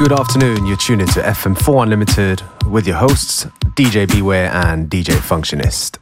Good afternoon. You're tuned into FM4 Unlimited with your hosts, DJ Beware and DJ Functionist.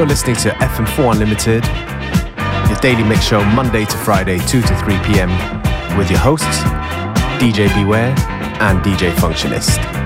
You're listening to FM4 Unlimited, your daily mix show Monday to Friday, 2 to 3 p.m. with your hosts, DJ Beware and DJ Functionist.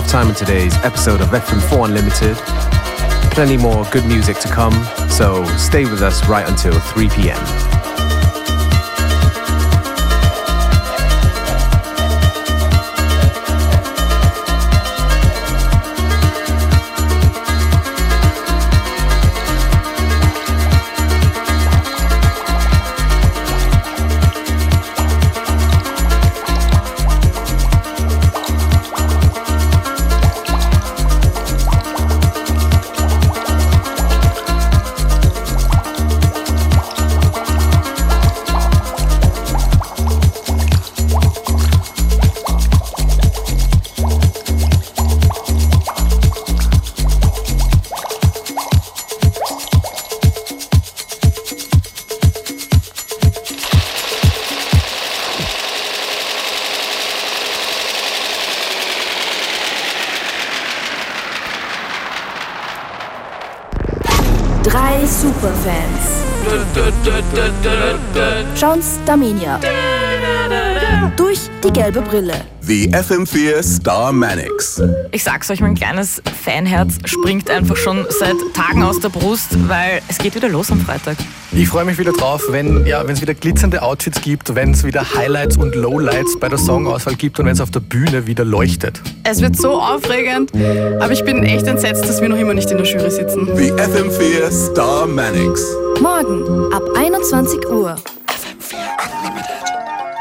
Halftime in today's episode of FM4 Unlimited. Plenty more good music to come, so stay with us right until 3 p.m. Jones Darmenia. Durch die gelbe Brille. The FM4 Star Manix. Ich sag's euch, mein kleines Fanherz springt einfach schon seit Tagen aus der Brust, weil es geht wieder los am Freitag. Ich freue mich wieder drauf, wenn ja, es wieder glitzernde Outfits gibt, wenn es wieder Highlights und Lowlights bei der Songauswahl gibt und wenn es auf der Bühne wieder leuchtet. Es wird so aufregend, aber ich bin echt entsetzt, dass wir noch immer nicht in der Jury sitzen. The FM4 Star Manix. Morgen ab 21 Uhr.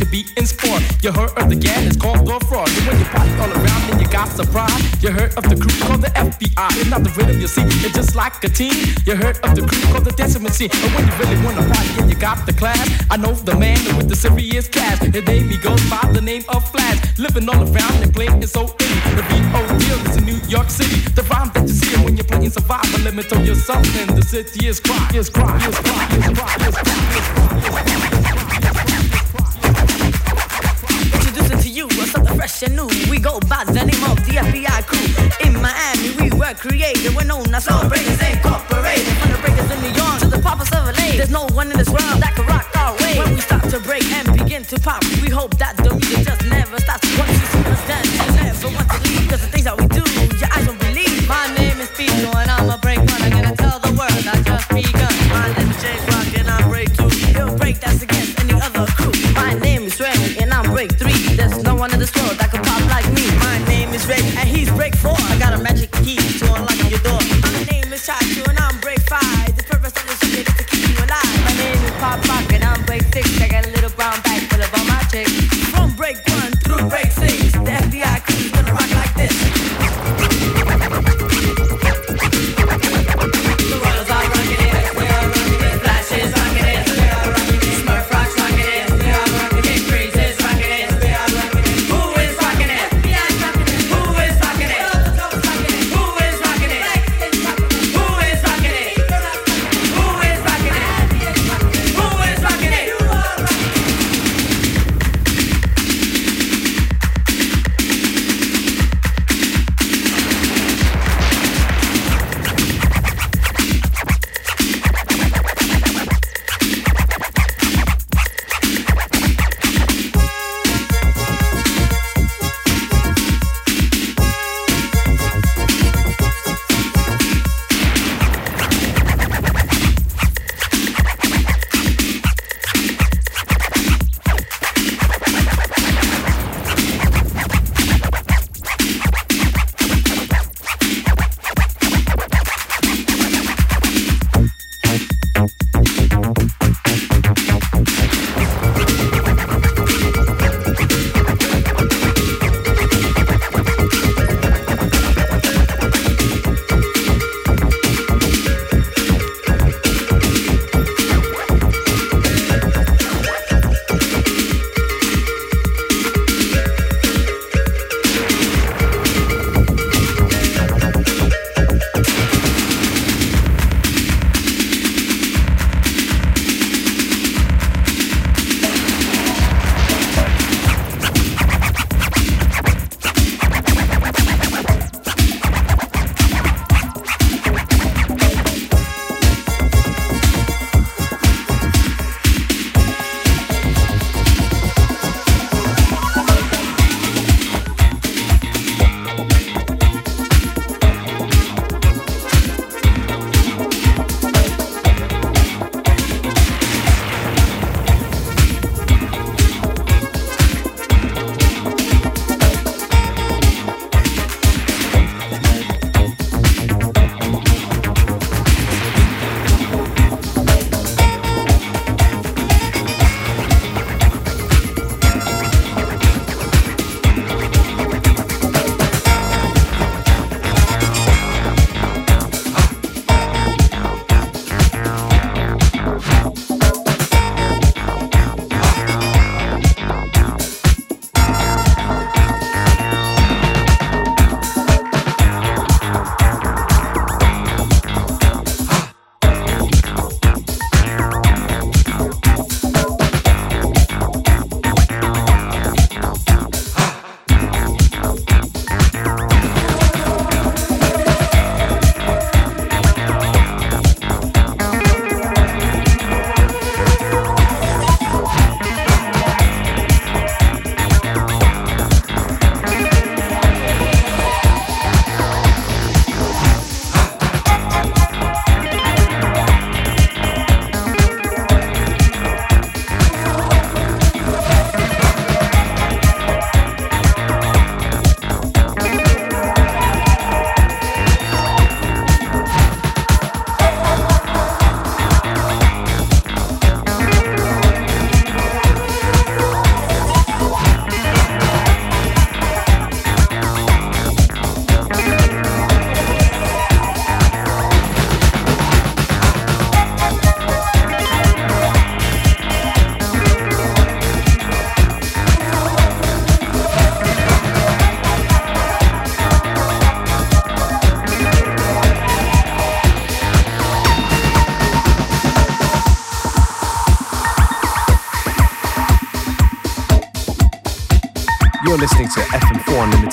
In sport. You heard of the gang, it's called the fraud. And when you party all around and you got surprise, you heard of the crew called the FBI. It's not the rhythm you see, it's just like a team. You heard of the crew called the dancing machine. And when you really wanna party and you got the class, I know the man with the serious cash. His name he goes by the name of Flash. Living all around and playing so easy. The B.O. deal is in New York City. The rhyme that you see when you're playing survival. Let me tell you something. The city is cry, is cry, is cry, is cry, is cry, is cry. Fresh and new. We go by the name of the FBI crew. In Miami, we were created. We're known as Soul Breakers Incorporated. From the breakers in New York to the poppers of LA. There's no one in this world that can rock our way. When we start to break and begin to pop, we hope that the music just never stops. Once you see us dance, you never want to leave. Cause the things that we do, your eyes won't believe. My name is Pico and I'm a break one. I'm gonna tell the world I just begun. Is Ray and he's break four. I got a magic key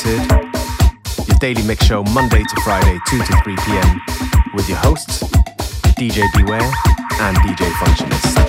Unlimited, your daily mix show Monday to Friday, 2 to 3 p.m. with your hosts, DJ Beware and DJ Functionist.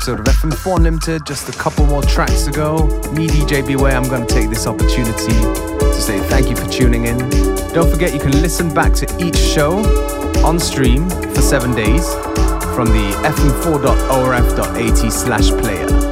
Episode of FM4 Unlimited. Just a couple more tracks to go. Me, DJ Beware, I'm going to take this opportunity to say thank you for tuning in. Don't forget you can listen back to each show on stream for seven days from the fm4.orf.at slash player.